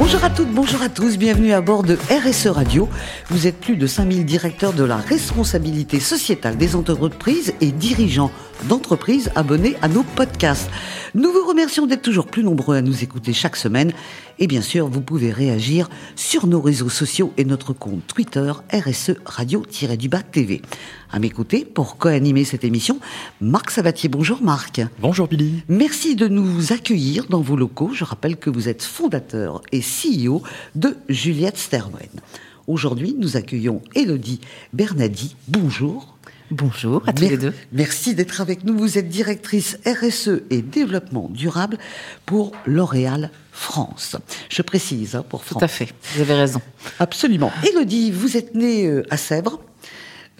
Bonjour à toutes, bonjour à tous, bienvenue à bord de RSE Radio. Vous êtes plus de 5000 directeurs de la responsabilité sociétale des entreprises et dirigeants d'entreprises abonnés à nos podcasts. Nous vous remercions d'être toujours plus nombreux à nous écouter chaque semaine. Et bien sûr, vous pouvez réagir sur nos réseaux sociaux et notre compte Twitter RSE Radio-du-Bas TV. À m'écouter pour co-animer cette émission, Marc Sabatier. Bonjour Marc. Bonjour Billy. Merci de nous accueillir dans vos locaux. Je rappelle que vous êtes fondateur et CEO de Juliette Sterwen. Aujourd'hui, nous accueillons Elodie Bernadi. Bonjour. Bonjour à tous les deux. Merci d'être avec nous. Vous êtes directrice RSE et développement durable pour L'Oréal France. Je précise, hein, pour France. Tout à fait, vous avez raison. Absolument. Elodie, vous êtes née euh, à Sèvres,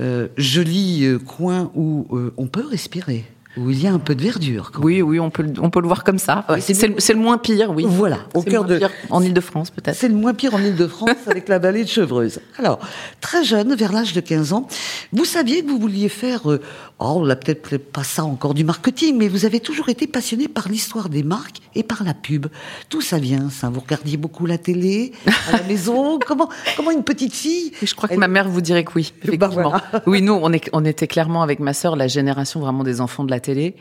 euh, joli euh, coin où on peut respirer où il y a un peu de verdure. Oui, oui, on peut, on peut le voir comme ça. c'est le, moins pire, oui. Voilà, au cœur de. en Ile-de-France, peut-être. C'est le moins pire en Ile-de-France avec la vallée de Chevreuse. Alors, très jeune, vers l'âge de 15 ans, vous saviez que vous vouliez faire, euh, oh, on l'a peut-être pas ça encore du marketing, mais vous avez toujours été passionné par l'histoire des marques et par la pub. Tout ça vient, ça? Vous regardiez beaucoup la télé, à la maison? comment, comment une petite fille. Je crois que ma mère vous dirait que oui. Bah, effectivement. Oui, nous, on, est, on était clairement avec ma sœur la génération vraiment des enfants de la télé.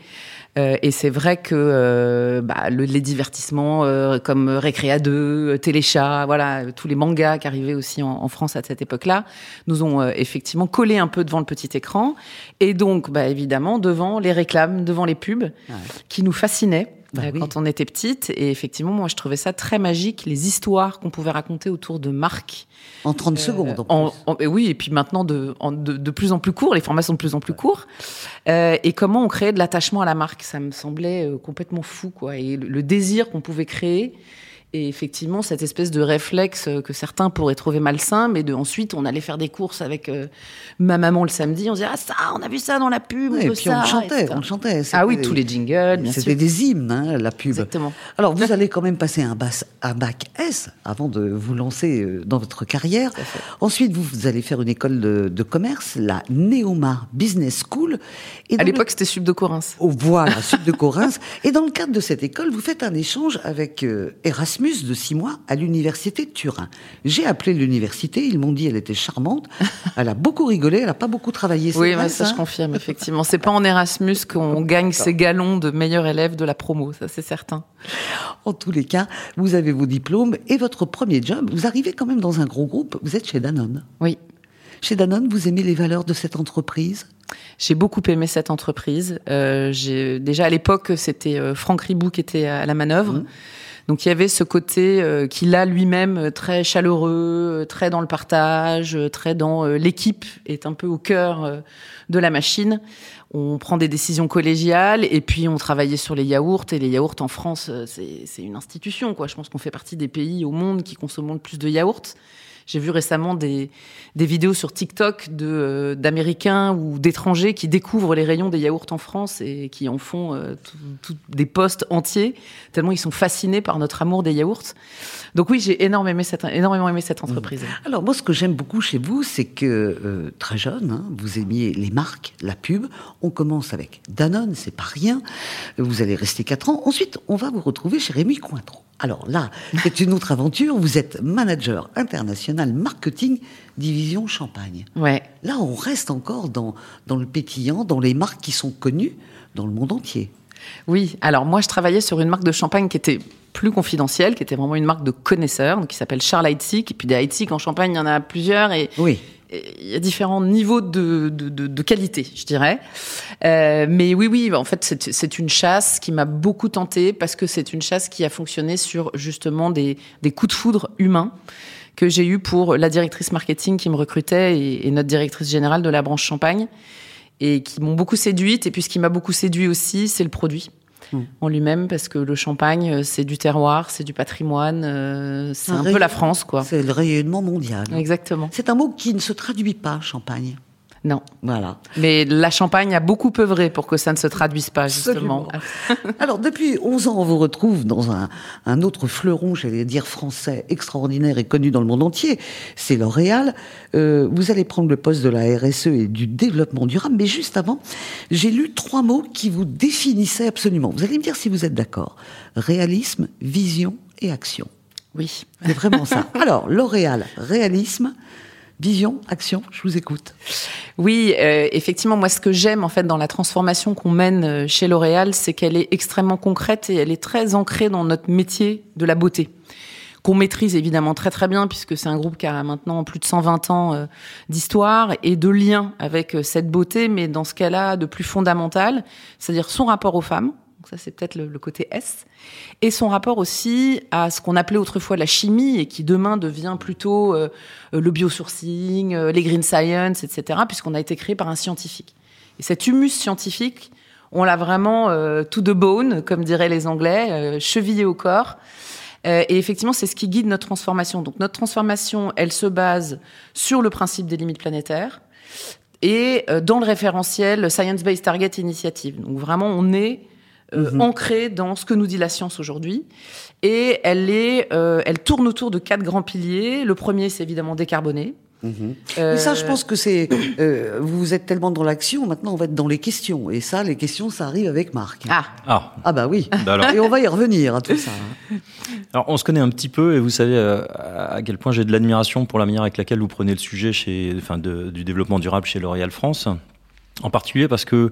Euh, et c'est vrai que euh, bah, le, les divertissements euh, comme Récréa 2, Téléchat, voilà, tous les mangas qui arrivaient aussi en, en France à cette époque-là, nous ont effectivement collé un peu devant le petit écran. Et donc, bah, évidemment, devant les réclames, devant les pubs, qui nous fascinaient. Bah quand on était petite. Et effectivement, moi, je trouvais ça très magique, les histoires qu'on pouvait raconter autour de marques. En 30 euh, secondes. En, oui, et puis maintenant, de, de, de, plus en plus court, les formats sont de plus en plus courts. Euh, et comment on créait de l'attachement à la marque, ça me semblait euh, complètement fou, quoi. Et le désir qu'on pouvait créer. Et effectivement, cette espèce de réflexe que certains pourraient trouver malsain, mais de ensuite, on allait faire des courses avec euh, ma maman le samedi, on disait ah ça, on a vu ça dans la pub, et puis on chantait, on chantait. Ah oui, tous les jingles, C'était des hymnes, hein, la pub. Exactement. Alors vous allez quand même passer un, un bac S avant de vous lancer euh, dans votre carrière. Ensuite, vous, allez faire une école de, commerce, la Neoma Business School. Et à l'époque, c'était Sub de Corinth. Oh, voilà, Sub de Corinth. et dans le cadre de cette école, vous faites un échange avec euh, Erasmus de six mois à l'université de Turin. J'ai appelé l'université, ils m'ont dit elle était charmante, elle a beaucoup rigolé, elle a pas beaucoup travaillé. Oui, ça, je confirme effectivement. C'est pas en Erasmus qu'on gagne ses galons de meilleur élève de la promo, ça c'est certain. En tous les cas, vous avez vos diplômes et votre premier job. Vous arrivez quand même dans un gros groupe. Vous êtes chez Danone. Oui. Chez Danone, vous aimez les valeurs de cette entreprise? J'ai beaucoup aimé cette entreprise. Euh, déjà à l'époque, c'était euh, Franck Ribou qui était à la manœuvre. Mmh. Donc il y avait ce côté euh, qu'il a lui-même euh, très chaleureux, euh, très dans le partage, très dans l'équipe, est un peu au cœur de la machine. On prend des décisions collégiales et puis on travaillait sur les yaourts et les yaourts en France, c'est une institution quoi. Je pense qu'on fait partie des pays au monde qui consomment le plus de yaourts. J'ai vu récemment des, vidéos sur TikTok euh, d'Américains ou d'étrangers qui découvrent les rayons des yaourts en France et qui en font euh, des posts entiers, tellement ils sont fascinés par notre amour des yaourts. Donc oui, j'ai énormément aimé cette, entreprise. Mmh. Alors moi, ce que j'aime beaucoup chez vous, c'est que euh, très jeune, hein, vous aimiez les marques, la pub. On commence avec Danone, c'est pas rien. Vous allez rester quatre ans. Ensuite, on va vous retrouver chez Rémi Cointreau. Alors là, c'est une autre aventure. Vous êtes manager international marketing division Champagne. Ouais. Là, on reste encore dans, dans le pétillant, dans les marques qui sont connues dans le monde entier. Oui, alors moi je travaillais sur une marque de champagne qui était plus confidentielle, qui était vraiment une marque de connaisseurs, qui s'appelle Charles Heidsieck. Et puis des Heidsieck en Champagne, il y en a plusieurs. Et, oui il y a différents niveaux de, de, de, de qualité, je dirais. Euh, mais oui, oui, en fait, c'est une chasse qui m'a beaucoup tenté parce que c'est une chasse qui a fonctionné sur justement des, des coups de foudre humains que j'ai eu pour la directrice marketing qui me recrutait et, et notre directrice générale de la branche champagne et qui m'ont beaucoup séduite. Et puis ce qui m'a beaucoup séduit aussi, c'est le produit en lui-même parce que le champagne, euh, c'est du terroir, c'est du patrimoine, euh, c'est un, peu la France, quoi. C'est le rayonnement mondial. Exactement. C'est un mot qui ne se traduit pas, champagne. Non. Voilà. Mais la Champagne a beaucoup œuvré pour que ça ne se traduise pas, justement. Alors, depuis 11 ans, on vous retrouve dans un, un autre fleuron, j'allais dire français, extraordinaire et connu dans le monde entier. C'est L'Oréal. Euh, vous allez prendre le poste de la RSE et du développement durable. Mais juste avant, j'ai lu trois mots qui vous définissaient absolument. Vous allez me dire si vous êtes d'accord. Réalisme, vision et action. Oui. C'est vraiment ça. Alors, L'Oréal, réalisme, Vision, action, je vous écoute. Oui, euh, effectivement, moi, ce que j'aime en fait dans la transformation qu'on mène euh, chez L'Oréal, c'est qu'elle est extrêmement concrète et elle est très ancrée dans notre métier de la beauté qu'on maîtrise évidemment très très bien puisque c'est un groupe qui a maintenant plus de 120 ans euh, d'histoire et de lien avec cette beauté, mais dans ce cas-là de plus fondamental, c'est-à-dire son rapport aux femmes, donc ça, c'est peut-être le, côté S. Et son rapport aussi à ce qu'on appelait autrefois la chimie et qui demain devient plutôt euh, le biosourcing, euh, les green science, etc., puisqu'on a été créé par un scientifique. Et cet humus scientifique, on l'a vraiment euh, to the bone, comme diraient les Anglais, chevillé au corps. et effectivement, c'est ce qui guide notre transformation. Donc notre transformation, elle se base sur le principe des limites planétaires et dans le référentiel Science Based Target Initiative. Donc vraiment, on est euh, mhm. ancrée dans ce que nous dit la science aujourd'hui. Et elle, est, euh, elle tourne autour de quatre grands piliers. Le premier, c'est évidemment décarboner. Mhm. Euh... ça, je pense que c'est. Euh, vous êtes tellement dans l'action, maintenant on va être dans les questions. Et ça, les questions, ça arrive avec Marc. Ah, ah, ah bah oui. Bah et on va y revenir à tout ça. Hein. Alors, on se connaît un petit peu, et vous savez à quel point j'ai de l'admiration pour la manière avec laquelle vous prenez le sujet chez, enfin, de, du développement durable chez L'Oréal France. En particulier parce que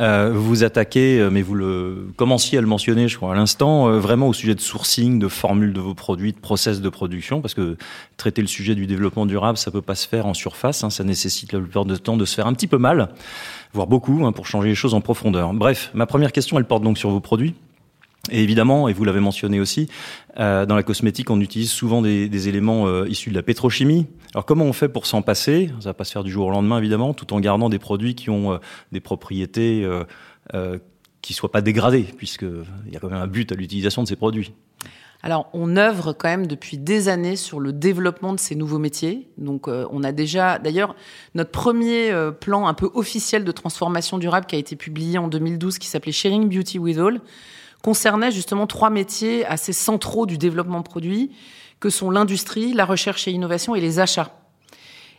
euh, vous vous attaquez, euh, mais vous le commenciez à le mentionner, je crois, à l'instant, euh, vraiment au sujet de sourcing, de formule de vos produits, de process de production, parce que traiter le sujet du développement durable, ça peut pas se faire en surface, hein, ça nécessite la plupart du temps de se faire un petit peu mal, voire beaucoup, hein, pour changer les choses en profondeur. Bref, ma première question, elle porte donc sur vos produits. Et évidemment, et vous l'avez mentionné aussi, euh, dans la cosmétique, on utilise souvent des, éléments euh, issus de la pétrochimie. Alors comment on fait pour s'en passer? Ça va pas se faire du jour au lendemain, évidemment, tout en gardant des produits qui ont euh, des propriétés qui soient pas dégradées, puisqu'il y a quand même un but à l'utilisation de ces produits. Alors, on œuvre quand même depuis des années sur le développement de ces nouveaux métiers. Donc, on a déjà, d'ailleurs, notre premier plan un peu officiel de transformation durable qui a été publié en 2012, qui s'appelait Sharing Beauty with All, concernait justement trois métiers assez centraux du développement produit, que sont l'industrie, la recherche et l'innovation et les achats.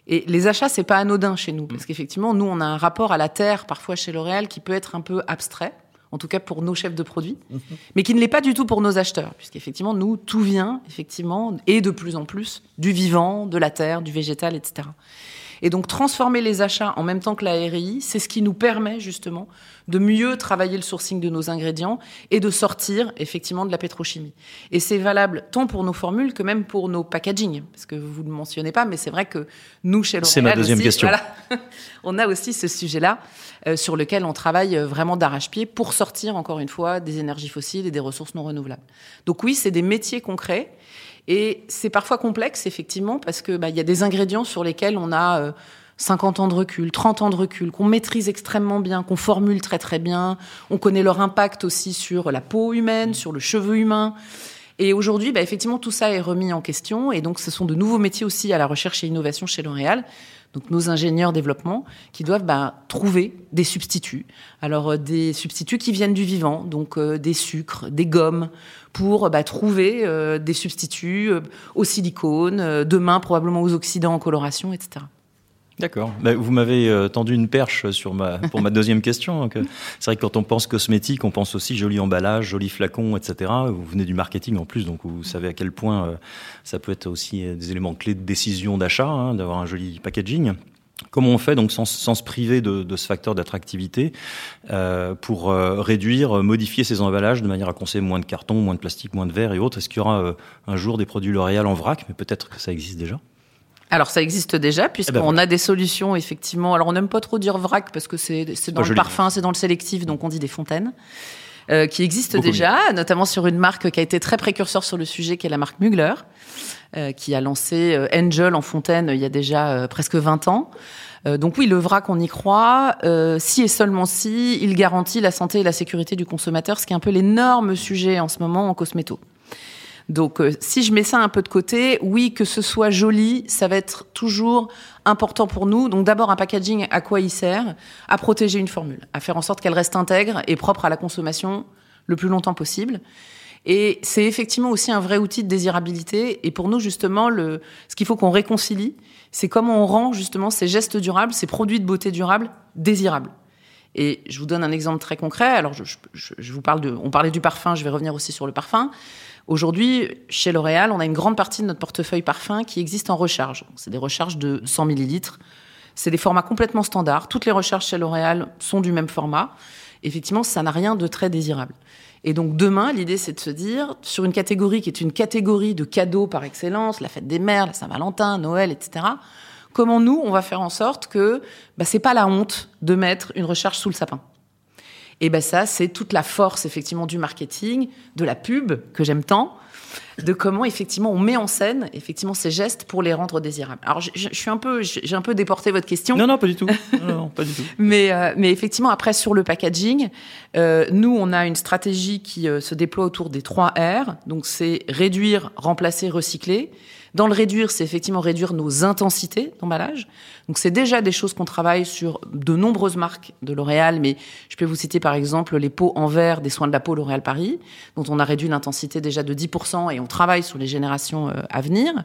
Et les achats, c'est pas anodin chez nous, parce qu'effectivement, nous, on a un rapport à la terre, parfois chez L'Oréal, qui peut être un peu abstrait, en tout cas pour nos chefs de produits, mais qui ne l'est pas du tout pour nos acheteurs, puisqu'effectivement, nous, tout vient, effectivement, et de plus en plus, du vivant, de la terre, du végétal, etc. Et donc transformer les achats en même temps que la RI, c'est ce qui nous permet justement de mieux travailler le sourcing de nos ingrédients et de sortir effectivement de la pétrochimie. Et c'est valable tant pour nos formules que même pour nos packaging, parce que vous ne mentionnez pas, mais c'est vrai que nous chez L'Oréal, c'est ma deuxième question. on a aussi ce sujet-là euh, sur lequel on travaille euh, vraiment d'arrache-pied pour sortir encore une fois des énergies fossiles et des ressources non renouvelables. Donc oui, c'est des métiers concrets et c'est parfois complexe, effectivement, parce que bah, y a des ingrédients sur lesquels on a 50 euh, ans de recul, 30 ans de recul, qu'on maîtrise extrêmement bien, qu'on formule très très bien. On connaît leur impact aussi sur la peau humaine, sur le cheveu humain. Et aujourd'hui, bah, effectivement, tout ça est remis en question. Et donc, ce sont de nouveaux métiers aussi à la recherche et innovation chez L'Oréal donc nos ingénieurs développement, qui doivent bah, trouver des substituts. Alors euh, des substituts qui viennent du vivant, donc euh, des sucres, des gommes, pour bah, trouver euh, des substituts au silicone, demain probablement aux oxydants en coloration, etc. D'accord. Bah, vous m'avez euh, tendu une perche pour ma deuxième question. Euh, c'est vrai que quand on pense cosmétique, on pense aussi joli emballage, joli flacon, etc. Vous venez du marketing en plus, donc vous savez à quel point euh, ça peut être aussi des éléments clés de décision d'achat, hein, d'avoir un joli packaging. Comment on fait donc sans, se priver de, ce facteur d'attractivité euh, pour réduire, modifier ces emballages de manière à consommer moins de carton, moins de plastique, moins de verre et autres? Est-ce qu'il y aura un jour des produits L'Oréal en vrac Mais peut-être que ça existe déjà? Alors ça existe déjà puisqu'on eh ben a des solutions effectivement. Alors on n'aime pas trop dire vrac parce que c'est dans le parfum, c'est dans le sélectif, donc on dit des fontaines. Euh, qui existent déjà, notamment sur une marque qui a été très précurseur sur le sujet, qui est la marque Mugler, euh, qui a lancé euh, Angel en fontaine il y a déjà presque 20 ans. Donc oui, le vrac, on y croit. si et seulement si, il garantit la santé et la sécurité du consommateur, ce qui est un peu l'énorme sujet en ce moment en cosméto. Donc, euh, si je mets ça un peu de côté, oui, que ce soit joli, ça va être toujours important pour nous. Donc, d'abord, un packaging, à quoi il sert? À protéger une formule, à faire en sorte qu'elle reste intègre et propre à la consommation le plus longtemps possible. Et c'est effectivement aussi un vrai outil de désirabilité. Et pour nous, justement, le, ce qu'il faut qu'on réconcilie, c'est comment on rend justement ces gestes durables, ces produits de beauté durables désirables. Et je vous donne un exemple très concret. Alors, je, vous parle de, on parlait du parfum, je vais revenir aussi sur le parfum. Aujourd'hui, chez L'Oréal, on a une grande partie de notre portefeuille parfum qui existe en recharge. C'est des recharges de 100 millilitres. C'est des formats complètement standards. Toutes les recharges chez L'Oréal sont du même format. Effectivement, ça n'a rien de très désirable. Et donc demain, l'idée, c'est de se dire, sur une catégorie qui est une catégorie de cadeaux par excellence, la fête des mères, la Saint-Valentin, Noël, etc., comment nous, on va faire en sorte que bah, c'est pas la honte de mettre une recharge sous le sapin. Et ben ça, c'est toute la force effectivement du marketing, de la pub que j'aime tant, de comment effectivement on met en scène effectivement ces gestes pour les rendre désirables. Alors je, suis un peu, j'ai un peu déporté votre question. Non non pas du tout. non, pas du tout. mais euh, mais effectivement après sur le packaging, euh, nous on a une stratégie qui euh, se déploie autour des trois R. Donc c'est réduire, remplacer, recycler. Dans le réduire, c'est effectivement réduire nos intensités d'emballage. Donc c'est déjà des choses qu'on travaille sur de nombreuses marques de L'Oréal, mais je peux vous citer par exemple les pots en verre des soins de la peau L'Oréal Paris, dont on a réduit l'intensité déjà de 10% et on travaille sur les générations euh, à venir.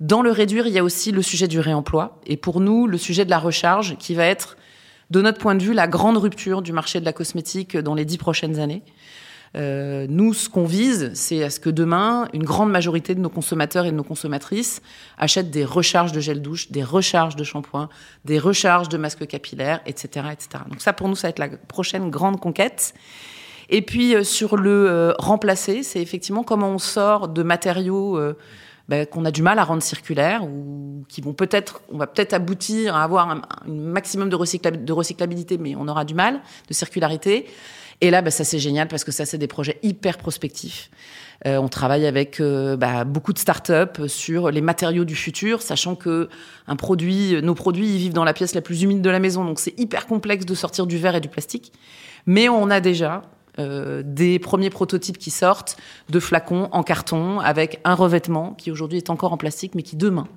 Dans le réduire, il y a aussi le sujet du réemploi. Et pour nous, le sujet de la recharge, qui va être, de notre point de vue, la grande rupture du marché de la cosmétique dans les dix prochaines années. Euh, nous, ce qu'on vise, c'est à ce que demain, une grande majorité de nos consommateurs et de nos consommatrices achètent des recharges de gel douche, des recharges de shampoing, des recharges de masques capillaires, etc., etc. Donc ça, pour nous, ça va être la prochaine grande conquête. Et puis euh, sur le euh, remplacer, c'est effectivement comment on sort de matériaux ben, qu'on a du mal à rendre circulaires ou qui vont peut-être, on va peut-être aboutir à avoir un, maximum de recyclabilité, mais on aura du mal de circularité et là, bah, ça c'est génial parce que ça c'est des projets hyper prospectifs. Euh, on travaille avec euh, bah, beaucoup de startups sur les matériaux du futur, sachant que nos produits ils vivent dans la pièce la plus humide de la maison, donc c'est hyper complexe de sortir du verre et du plastique. Mais on a déjà euh, des premiers prototypes qui sortent de flacons en carton avec un revêtement qui aujourd'hui est encore en plastique, mais qui demain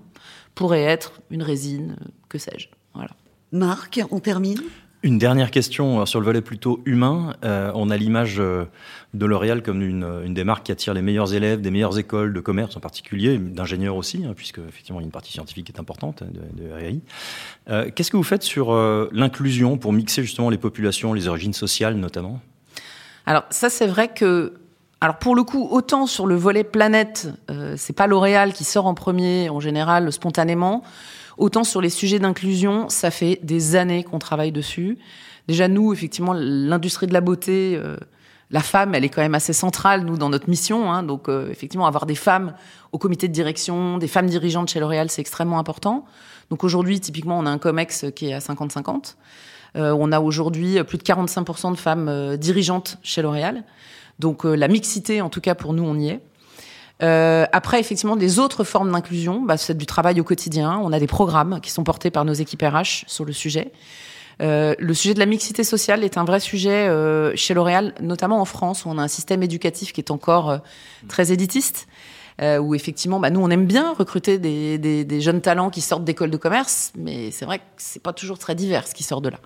pourrait être une résine, que sais-je. Voilà. Marc, on termine? Une dernière question euh, sur le volet plutôt humain. Euh, on a l'image euh, de L'Oréal comme une, des marques qui attire les meilleurs élèves des meilleures écoles de commerce en particulier, d'ingénieurs aussi, hein, puisque effectivement une partie scientifique est importante de, de RAI. Qu'est-ce que vous faites sur l'inclusion pour mixer justement les populations, les origines sociales notamment? Alors ça c'est vrai que alors pour le coup, autant sur le volet planète, c'est pas L'Oréal qui sort en premier en général spontanément. Autant sur les sujets d'inclusion, ça fait des années qu'on travaille dessus. Déjà, nous, effectivement, l'industrie de la beauté, euh, la femme, elle est quand même assez centrale, nous, dans notre mission. Hein. donc, euh, effectivement, avoir des femmes au comité de direction, des femmes dirigeantes chez L'Oréal, c'est extrêmement important. Donc aujourd'hui, typiquement, on a un COMEX qui est à 50-50. Euh, on a aujourd'hui plus de 45% de femmes dirigeantes chez L'Oréal. Donc la mixité, en tout cas pour nous, on y est. Euh, après, effectivement, des autres formes d'inclusion, bah, c'est du travail au quotidien. On a des programmes qui sont portés par nos équipes RH sur le sujet. Euh, le sujet de la mixité sociale est un vrai sujet euh, chez L'Oréal, notamment en France, où on a un système éducatif qui est encore euh, très élitiste. Euh, où effectivement, bah, nous, on aime bien recruter des, des, des jeunes talents qui sortent d'écoles de commerce, mais c'est vrai que c'est pas toujours très divers ce qui sort de là.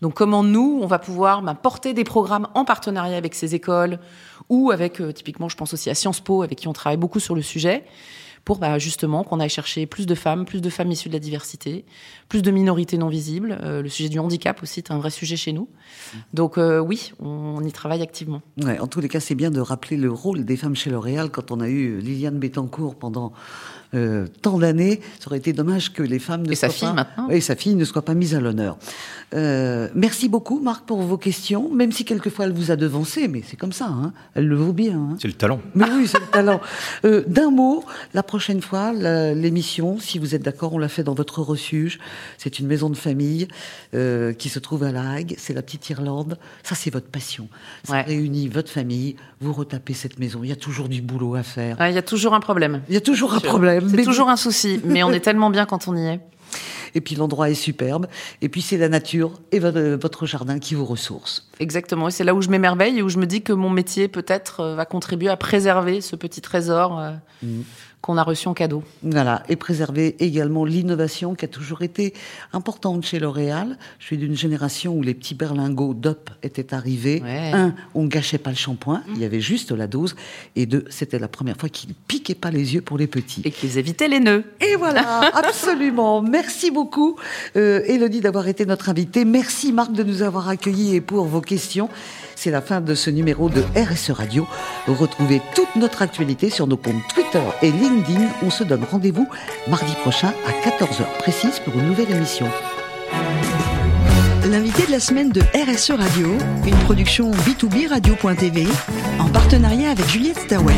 Donc, comment nous, on va pouvoir bah, porter des programmes en partenariat avec ces écoles ou avec, euh, typiquement, je pense aussi à Sciences Po, avec qui on travaille beaucoup sur le sujet, pour bah, justement qu'on aille chercher plus de femmes, plus de femmes issues de la diversité, plus de minorités non visibles. Euh, le sujet du handicap aussi est un vrai sujet chez nous. Donc euh, oui, on, y travaille activement. En tous les cas, c'est bien de rappeler le rôle des femmes chez L'Oréal quand on a eu Liliane Bettencourt pendant euh, tant d'années. Ça aurait été dommage que les femmes ne et soient sa fille pas, maintenant. et sa fille ne soit pas mise à l'honneur. Euh, merci beaucoup, Marc, pour vos questions. Même si quelquefois elle vous a devancé, mais c'est comme ça. Hein. Elle le vaut bien. Hein. C'est le talent. Mais oui, c'est le talent. Euh, D'un mot, la prochaine fois, l'émission, si vous êtes d'accord, on l'a fait dans votre refuge. C'est une maison de famille euh, qui se trouve à La Hague. C'est la petite Irlande. Ça, c'est votre passion. Ça Ouais. réunit votre famille. Vous retapez cette maison. Il y a toujours du boulot à faire. Ouais, Il y a toujours un problème. Il y a toujours un problème. C'est toujours un souci, mais on est tellement bien quand on y est. Et puis l'endroit est superbe. Et puis c'est la nature et votre jardin qui vous ressource. Exactement. Et c'est là où je m'émerveille et où je me dis que mon métier peut-être euh, va contribuer à préserver ce petit trésor. Euh, mmh qu'on a reçu en cadeau. Voilà, et préserver également l'innovation qui a toujours été importante chez L'Oréal. Je suis d'une génération où les petits berlingots DOP étaient arrivés. Un, on gâchait pas le shampoing, il y avait juste la dose. Et deux, c'était la première fois qu'ils piquaient pas les yeux pour les petits. Et qu'ils évitaient les nœuds. Et voilà, absolument. Merci beaucoup, euh, Elodie, d'avoir été notre invitée. Merci, Marc, de nous avoir accueillis et pour vos questions. C'est la fin de ce numéro de RSE Radio. Retrouvez toute notre actualité sur nos comptes Twitter et LinkedIn. On se donne rendez-vous mardi prochain à 14h précise pour une nouvelle émission. L'invité de la semaine de RSE Radio, une production B2B Radio.tv en partenariat avec Juliette Stawell.